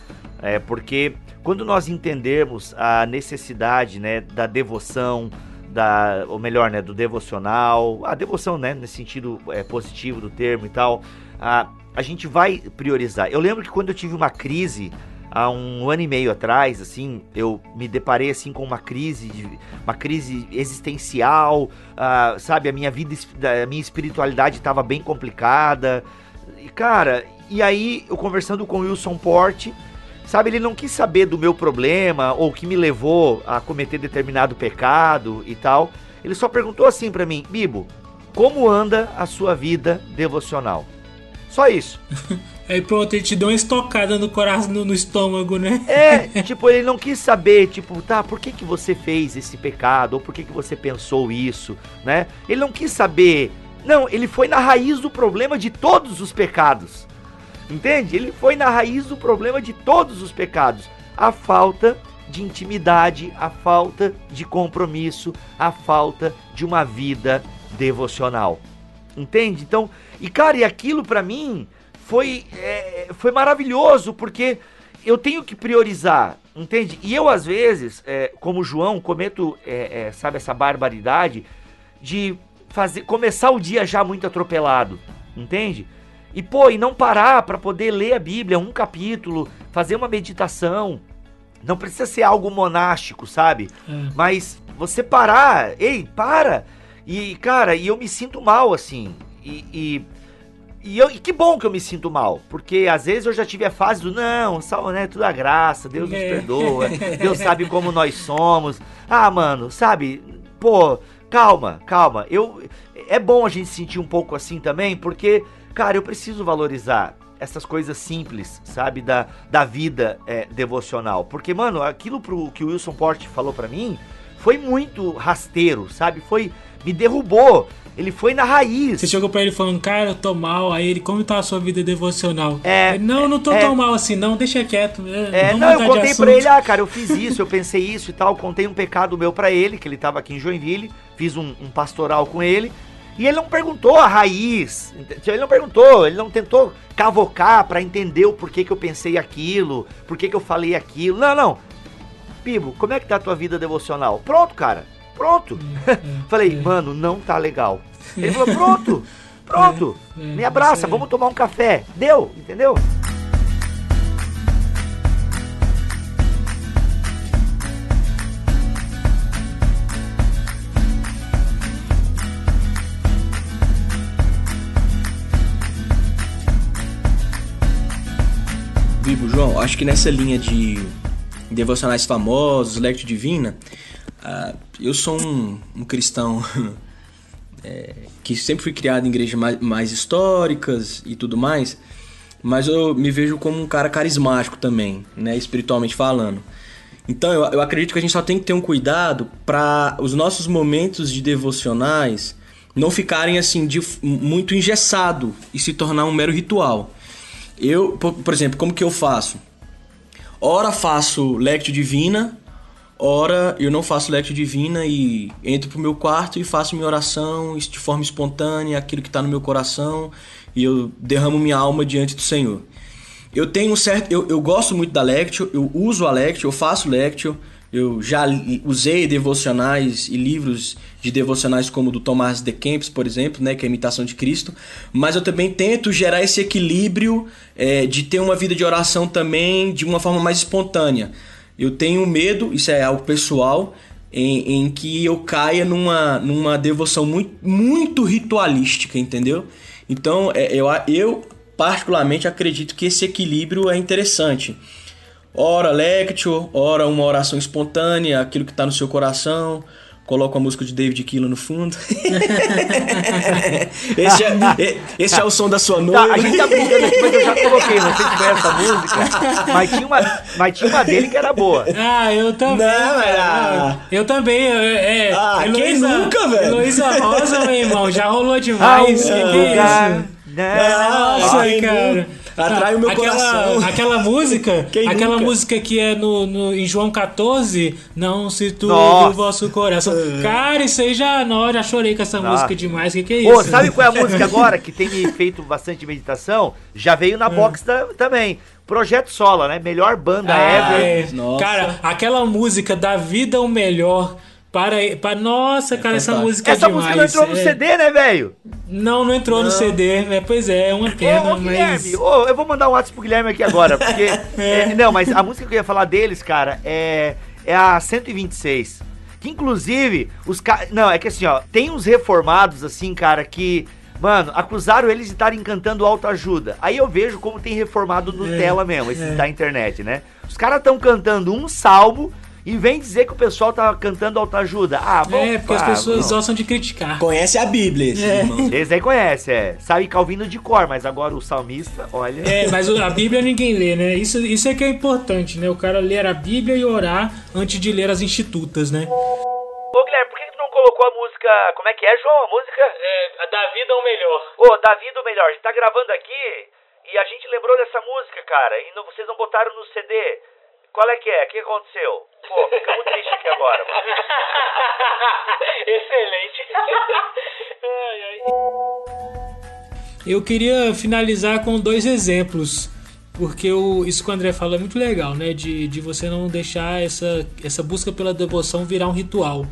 É, porque quando nós entendermos a necessidade, né, da devoção, da, ou melhor, né, do devocional, a devoção, né, nesse sentido é, positivo do termo e tal, a, a gente vai priorizar. Eu lembro que quando eu tive uma crise há um ano e meio atrás, assim, eu me deparei assim com uma crise, uma crise existencial, uh, sabe, a minha vida, a minha espiritualidade estava bem complicada. E cara, e aí eu conversando com o Wilson Porte, sabe, ele não quis saber do meu problema ou o que me levou a cometer determinado pecado e tal. Ele só perguntou assim para mim, Bibo, como anda a sua vida devocional? Só isso. Aí pronto, ele te deu uma estocada no coração, no, no, estômago, né? É, tipo, ele não quis saber, tipo, tá, por que que você fez esse pecado? Ou por que que você pensou isso, né? Ele não quis saber. Não, ele foi na raiz do problema de todos os pecados. Entende? Ele foi na raiz do problema de todos os pecados. A falta de intimidade, a falta de compromisso, a falta de uma vida devocional. Entende? Então, e cara, e aquilo para mim foi, é, foi maravilhoso, porque eu tenho que priorizar, entende? E eu, às vezes, é, como João, cometo, é, é, sabe, essa barbaridade de fazer começar o dia já muito atropelado, entende? E, pô, e não parar para poder ler a Bíblia, um capítulo, fazer uma meditação. Não precisa ser algo monástico, sabe? É. Mas você parar, ei, para! E, cara, e eu me sinto mal, assim. E, e e, eu, e que bom que eu me sinto mal, porque às vezes eu já tive a fase do não, sal, né, tudo a graça, Deus nos é. perdoa, Deus sabe como nós somos. Ah, mano, sabe? Pô, calma, calma. Eu é bom a gente sentir um pouco assim também, porque cara, eu preciso valorizar essas coisas simples, sabe, da, da vida é, devocional. Porque, mano, aquilo pro, que o Wilson Porte falou para mim foi muito rasteiro, sabe? Foi. Me derrubou. Ele foi na raiz. Você chegou pra ele falando, cara, eu tô mal. Aí ele, como tá a sua vida devocional? É. Ele, não, não tô é, tão mal assim, não, deixa quieto. É, não, eu contei pra ele, ah, cara, eu fiz isso, eu pensei isso e tal. Contei um pecado meu para ele, que ele tava aqui em Joinville. Fiz um, um pastoral com ele. E ele não perguntou a raiz. Ele não perguntou, ele não tentou cavocar para entender o porquê que eu pensei aquilo, porquê que eu falei aquilo. Não, não. Pibo, como é que tá a tua vida devocional? Pronto, cara. Pronto. É, Falei, é. mano, não tá legal. Ele falou, pronto, pronto. É, me abraça, vamos tomar um café. Deu, entendeu? Vivo, João, acho que nessa linha de devocionais famosos, Lectio Divina, uh, eu sou um, um cristão é, que sempre fui criado em igrejas mais, mais, históricas e tudo mais, mas eu me vejo como um cara carismático também, né, espiritualmente falando. Então eu, eu acredito que a gente só tem que ter um cuidado para os nossos momentos de devocionais não ficarem assim de, muito engessado e se tornar um mero ritual. Eu, por, por exemplo, como que eu faço? Ora faço Lectio Divina, ora eu não faço Lectio Divina e entro pro meu quarto e faço minha oração de forma espontânea, aquilo que está no meu coração, e eu derramo minha alma diante do Senhor. Eu tenho um certo. Eu, eu gosto muito da Lectio, eu uso a Lectio, eu faço Lectio, eu já usei devocionais e livros de devocionais como o do Thomas de Kempis, por exemplo, né, que é a imitação de Cristo, mas eu também tento gerar esse equilíbrio é, de ter uma vida de oração também de uma forma mais espontânea. Eu tenho medo, isso é algo pessoal, em, em que eu caia numa, numa devoção muito, muito ritualística, entendeu? Então, é, eu, eu particularmente acredito que esse equilíbrio é interessante ora lectio, ora uma oração espontânea, aquilo que está no seu coração. Coloca a música de David Keelan no fundo. esse, é, esse é o som da sua noiva. Tá, a gente tá brincando aqui, mas eu já coloquei, não sei se essa música. Mas tinha, uma, mas tinha uma dele que era boa. Ah, eu também. Não, era... Eu também. É, ah, Heloísa, quem nunca, velho? Heloísa Rosa, meu irmão, já rolou demais. Ah, que, que é isso? Nossa, Ai, cara. Atrai o meu aquela, coração. Aquela música, Quem aquela nunca? música que é no, no, em João 14, não se turbe o vosso coração. Cara, isso aí já, não, já chorei com essa Nossa. música demais. O que, que é isso? Pô, sabe qual é a música agora que tem me feito bastante meditação? Já veio na é. box da, também. Projeto Sola, né? Melhor banda ah, ever. É. Cara, aquela música da vida o melhor para, para nossa, é cara, essa música Essa é demais. música não entrou no é... CD, né, velho? Não, não entrou não. no CD, é, pois é, é uma pena, ô, ô, mas... Guilherme, ô, eu vou mandar um WhatsApp pro Guilherme aqui agora, porque... é. É, não, mas a música que eu ia falar deles, cara, é, é a 126. Que inclusive, os caras... Não, é que assim, ó, tem uns reformados, assim, cara, que... Mano, acusaram eles de estarem cantando autoajuda. Aí eu vejo como tem reformado Nutella é, mesmo, esses da internet, né? Os caras estão cantando um salmo e vem dizer que o pessoal tá cantando autoajuda. Ah, bom. É, porque as pessoas não. gostam de criticar. Conhece a Bíblia, esse é. Esse aí conhece, é. Sabe Calvino de cor, mas agora o salmista, olha. É, mas a Bíblia ninguém lê, né? Isso, isso é que é importante, né? O cara ler a Bíblia e orar antes de ler as institutas, né? Ô, Guilherme, por que tu não colocou a música. Como é que é, João? A música? É, da vida o melhor. Ô, da vida o melhor. A gente tá gravando aqui e a gente lembrou dessa música, cara. E não, vocês não botaram no CD. Qual é que é? O que aconteceu? Pô, ficamos tristes aqui agora. Excelente. ai, ai. Eu queria finalizar com dois exemplos. Porque o, isso que o André fala é muito legal, né? De, de você não deixar essa, essa busca pela devoção virar um ritual.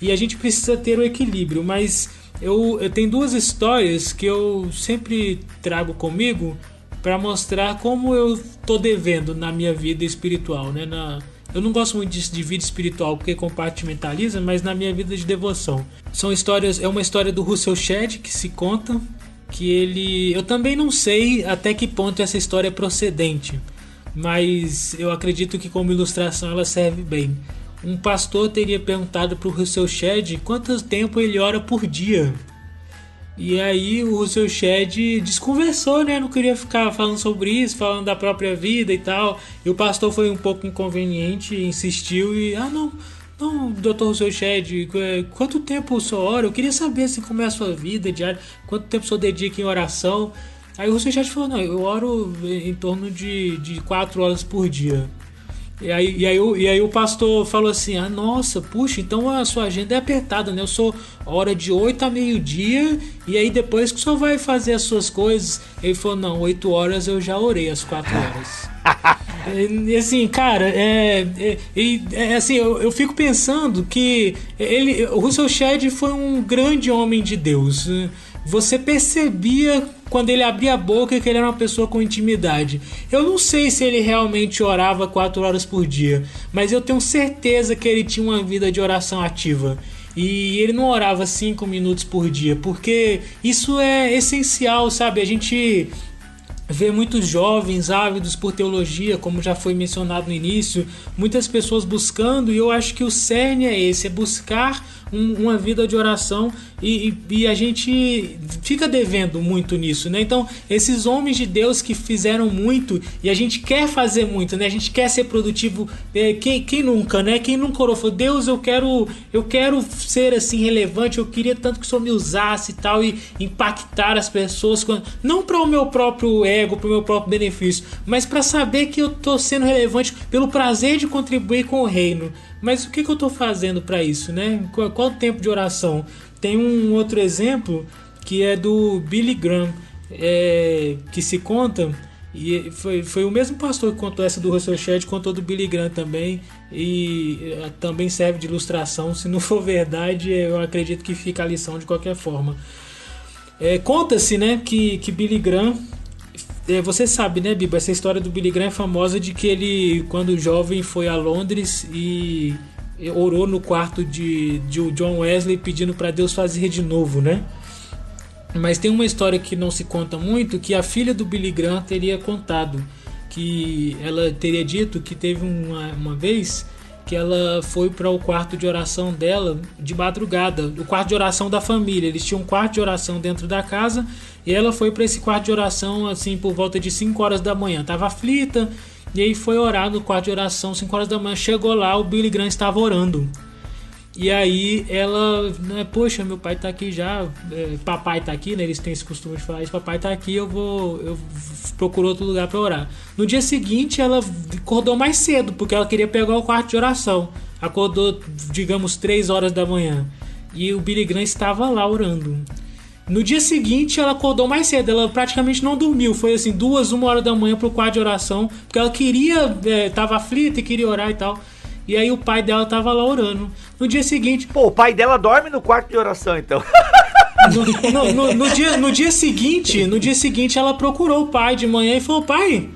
E a gente precisa ter o equilíbrio, mas eu, eu tenho duas histórias que eu sempre trago comigo para mostrar como eu tô devendo na minha vida espiritual, né? Na, eu não gosto muito de, de vida espiritual porque compartimentaliza, mas na minha vida de devoção. São histórias, é uma história do Russell Shedd que se conta que ele, eu também não sei até que ponto essa história é procedente, mas eu acredito que como ilustração ela serve bem. Um pastor teria perguntado para o Russell Shedd quanto tempo ele ora por dia. E aí o seu Shed desconversou, né? Não queria ficar falando sobre isso, falando da própria vida e tal. E o pastor foi um pouco inconveniente, insistiu e. Ah, não, não, doutor Rousseau Shed, quanto tempo o senhor ora? Eu queria saber assim, como é a sua vida diária, quanto tempo o senhor dedica em oração. Aí o Rousseau Shed falou: Não, eu oro em torno de, de quatro horas por dia. E aí, e, aí, e aí o pastor falou assim: Ah, nossa, puxa, então a sua agenda é apertada, né? Eu sou hora de 8 a meio-dia, e aí depois que o senhor vai fazer as suas coisas. Ele falou: Não, 8 horas eu já orei as 4 horas. e, assim, cara, é, é, é assim, eu, eu, fico pensando que ele, o Russell Shedd foi um grande homem de Deus. Você percebia quando ele abria a boca que ele era uma pessoa com intimidade. Eu não sei se ele realmente orava quatro horas por dia, mas eu tenho certeza que ele tinha uma vida de oração ativa. E ele não orava cinco minutos por dia, porque isso é essencial, sabe? A gente vê muitos jovens ávidos por teologia, como já foi mencionado no início, muitas pessoas buscando, e eu acho que o cerne é esse: é buscar um, uma vida de oração e, e, e, a gente fica devendo muito nisso, né? Então, esses homens de Deus que fizeram muito e a gente quer fazer muito, né? A gente quer ser produtivo. É, quem, quem nunca, né? Quem nunca orou falou, Deus, eu quero, eu quero ser assim relevante, eu queria tanto que o Senhor me usasse e tal e impactar as pessoas, não para o meu próprio ego, para o meu próprio benefício, mas para saber que eu estou sendo relevante pelo prazer de contribuir com o reino. Mas o que, que eu estou fazendo para isso, né? Qual, qual o tempo de oração? Tem um outro exemplo que é do Billy Graham, é, que se conta, e foi, foi o mesmo pastor que contou essa do Russell Shedd, contou do Billy Graham também, e é, também serve de ilustração. Se não for verdade, eu acredito que fica a lição de qualquer forma. É, Conta-se né, que, que Billy Graham é, você sabe, né, Biba? Essa história do Billy Graham é famosa de que ele, quando jovem, foi a Londres e orou no quarto de, de John Wesley pedindo para Deus fazer de novo, né? Mas tem uma história que não se conta muito que a filha do Billy Graham teria contado que ela teria dito que teve uma, uma vez que ela foi para o quarto de oração dela de madrugada, o quarto de oração da família. Eles tinham um quarto de oração dentro da casa e ela foi para esse quarto de oração assim por volta de 5 horas da manhã. Tava aflita e aí foi orar no quarto de oração 5 horas da manhã. Chegou lá, o Billy Graham estava orando. E aí ela, né, poxa, meu pai tá aqui já, é, papai tá aqui, né? Eles têm esse costume de falar isso, papai tá aqui, eu vou, eu procuro outro lugar para orar. No dia seguinte ela acordou mais cedo, porque ela queria pegar o quarto de oração. Acordou, digamos, 3 horas da manhã. E o Billy Graham estava lá orando. No dia seguinte ela acordou mais cedo, ela praticamente não dormiu. Foi assim, duas, uma hora da manhã pro quarto de oração, porque ela queria, é, tava aflita e queria orar e tal. E aí o pai dela tava lá orando. No dia seguinte. Pô, o pai dela dorme no quarto de oração, então. No, no, no, no, dia, no dia seguinte, no dia seguinte, ela procurou o pai de manhã e falou: Pai,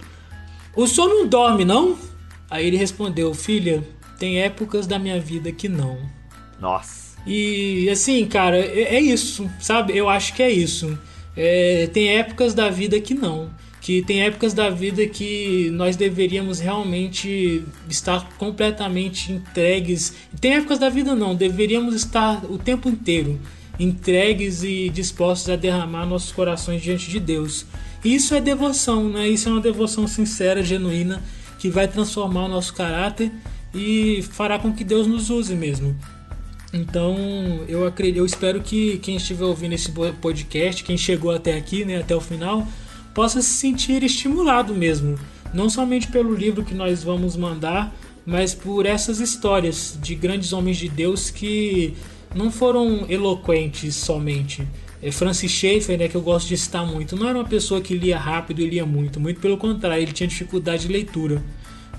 o senhor não dorme, não? Aí ele respondeu: Filha, tem épocas da minha vida que não. Nossa. E assim, cara, é, é isso, sabe? Eu acho que é isso. É, tem épocas da vida que não que tem épocas da vida que nós deveríamos realmente estar completamente entregues. Tem épocas da vida não, deveríamos estar o tempo inteiro entregues e dispostos a derramar nossos corações diante de Deus. Isso é devoção, né? Isso é uma devoção sincera, genuína, que vai transformar o nosso caráter e fará com que Deus nos use mesmo. Então, eu acredito, eu espero que quem estiver ouvindo esse podcast, quem chegou até aqui, né, até o final, possa se sentir estimulado mesmo, não somente pelo livro que nós vamos mandar, mas por essas histórias de grandes homens de Deus que não foram eloquentes somente. É, Francis Schaeffer, né, que eu gosto de citar muito, não era uma pessoa que lia rápido e lia muito, muito pelo contrário, ele tinha dificuldade de leitura,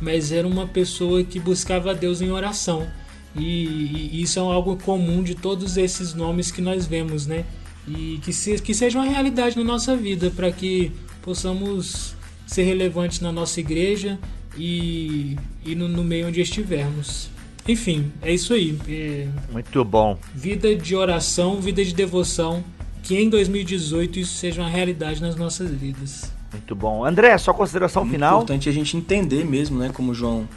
mas era uma pessoa que buscava Deus em oração. E, e isso é algo comum de todos esses nomes que nós vemos, né? E que, se, que seja uma realidade na nossa vida, para que possamos ser relevantes na nossa igreja e, e no, no meio onde estivermos. Enfim, é isso aí. É... Muito bom. Vida de oração, vida de devoção. Que em 2018 isso seja uma realidade nas nossas vidas. Muito bom. André, sua consideração é final? É importante a gente entender mesmo, né? Como o João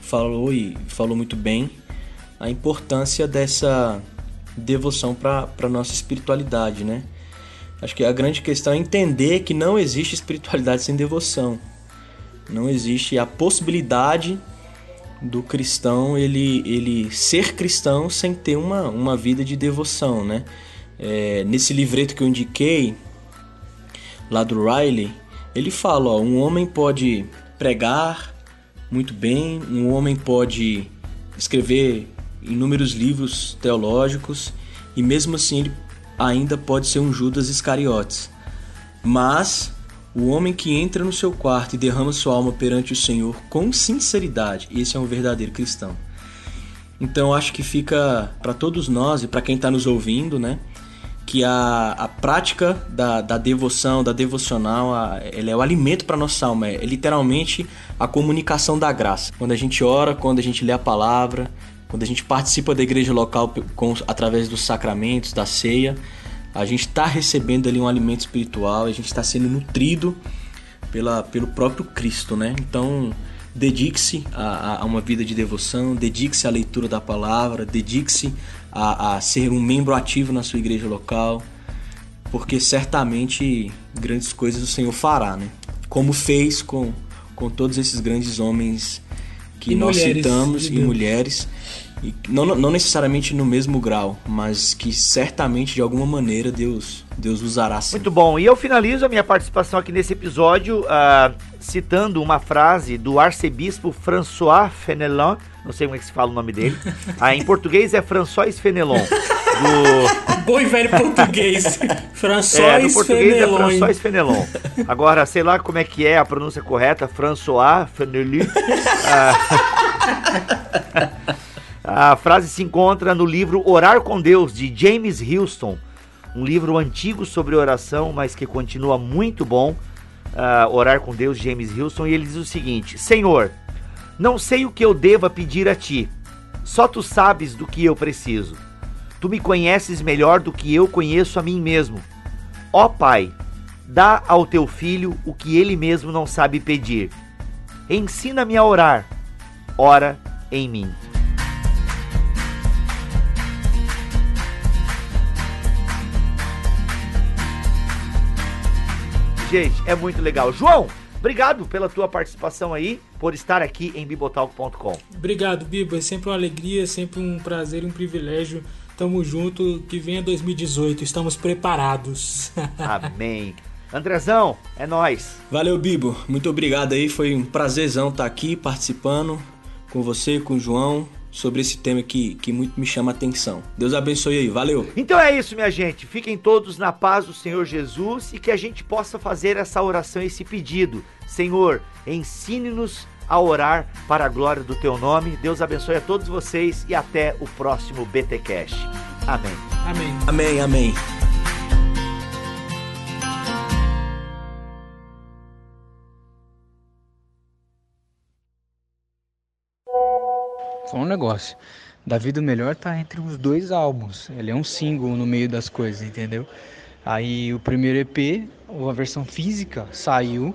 falou e falou muito bem, a importância dessa devoção para a nossa espiritualidade, né? Acho que a grande questão é entender que não existe espiritualidade sem devoção. Não existe a possibilidade do cristão ele, ele ser cristão sem ter uma, uma vida de devoção, né? É, nesse livreto que eu indiquei, lá do Riley, ele fala, ó, um homem pode pregar muito bem, um homem pode escrever inúmeros livros teológicos e mesmo assim ele ainda pode ser um Judas Iscariotes. Mas o homem que entra no seu quarto e derrama sua alma perante o Senhor com sinceridade, esse é um verdadeiro cristão. Então acho que fica para todos nós e para quem está nos ouvindo, né? Que a, a prática da, da devoção, da devocional, a, ela é o alimento para nossa alma, é, é literalmente a comunicação da graça. Quando a gente ora, quando a gente lê a palavra, quando a gente participa da igreja local com, através dos sacramentos, da ceia, a gente está recebendo ali um alimento espiritual, a gente está sendo nutrido pela, pelo próprio Cristo, né? Então, dedique-se a, a, uma vida de devoção, dedique-se à leitura da palavra, dedique-se a, a ser um membro ativo na sua igreja local, porque certamente grandes coisas o Senhor fará, né? Como fez com, com todos esses grandes homens que e nós citamos e mulheres não, não necessariamente no mesmo grau, mas que certamente de alguma maneira Deus, Deus usará sim. Muito bom. E eu finalizo a minha participação aqui nesse episódio uh, citando uma frase do arcebispo François Fenelon, não sei como é que se fala o nome dele. Ah, em português é François Fenelon. Do... Bom e velho português. François é, no português é Fenelon. é François Fenelon. Agora, sei lá como é que é a pronúncia correta, François Fenelon. Ah... A frase se encontra no livro Orar com Deus, de James Houston, um livro antigo sobre oração, mas que continua muito bom. Uh, Orar com Deus, James Houston, e ele diz o seguinte: Senhor, não sei o que eu deva pedir a ti, só tu sabes do que eu preciso. Tu me conheces melhor do que eu conheço a mim mesmo. Ó Pai, dá ao teu filho o que ele mesmo não sabe pedir. Ensina-me a orar. Ora em mim. Gente, é muito legal. João, obrigado pela tua participação aí, por estar aqui em bibotalk.com. Obrigado, Bibo. É sempre uma alegria, sempre um prazer, um privilégio. Tamo junto, que venha 2018, estamos preparados. Amém. Andrezão, é nós. Valeu, Bibo. Muito obrigado aí. Foi um prazerzão estar aqui participando com você, com o João sobre esse tema que, que muito me chama a atenção. Deus abençoe aí, valeu! Então é isso, minha gente. Fiquem todos na paz do Senhor Jesus e que a gente possa fazer essa oração, esse pedido. Senhor, ensine-nos a orar para a glória do teu nome. Deus abençoe a todos vocês e até o próximo BT Cash. Amém. Amém. Amém, amém. Só um negócio. Davi do Melhor tá entre os dois álbuns. Ele é um single no meio das coisas, entendeu? Aí o primeiro EP, a versão física, saiu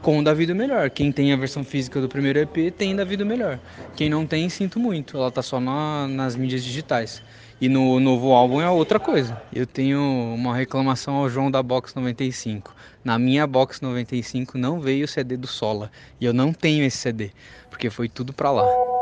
com o Davi do Melhor. Quem tem a versão física do primeiro EP tem Davi do Melhor. Quem não tem, sinto muito. Ela tá só na, nas mídias digitais. E no novo álbum é outra coisa. Eu tenho uma reclamação ao João da Box 95. Na minha Box 95 não veio o CD do Sola. E eu não tenho esse CD, porque foi tudo pra lá.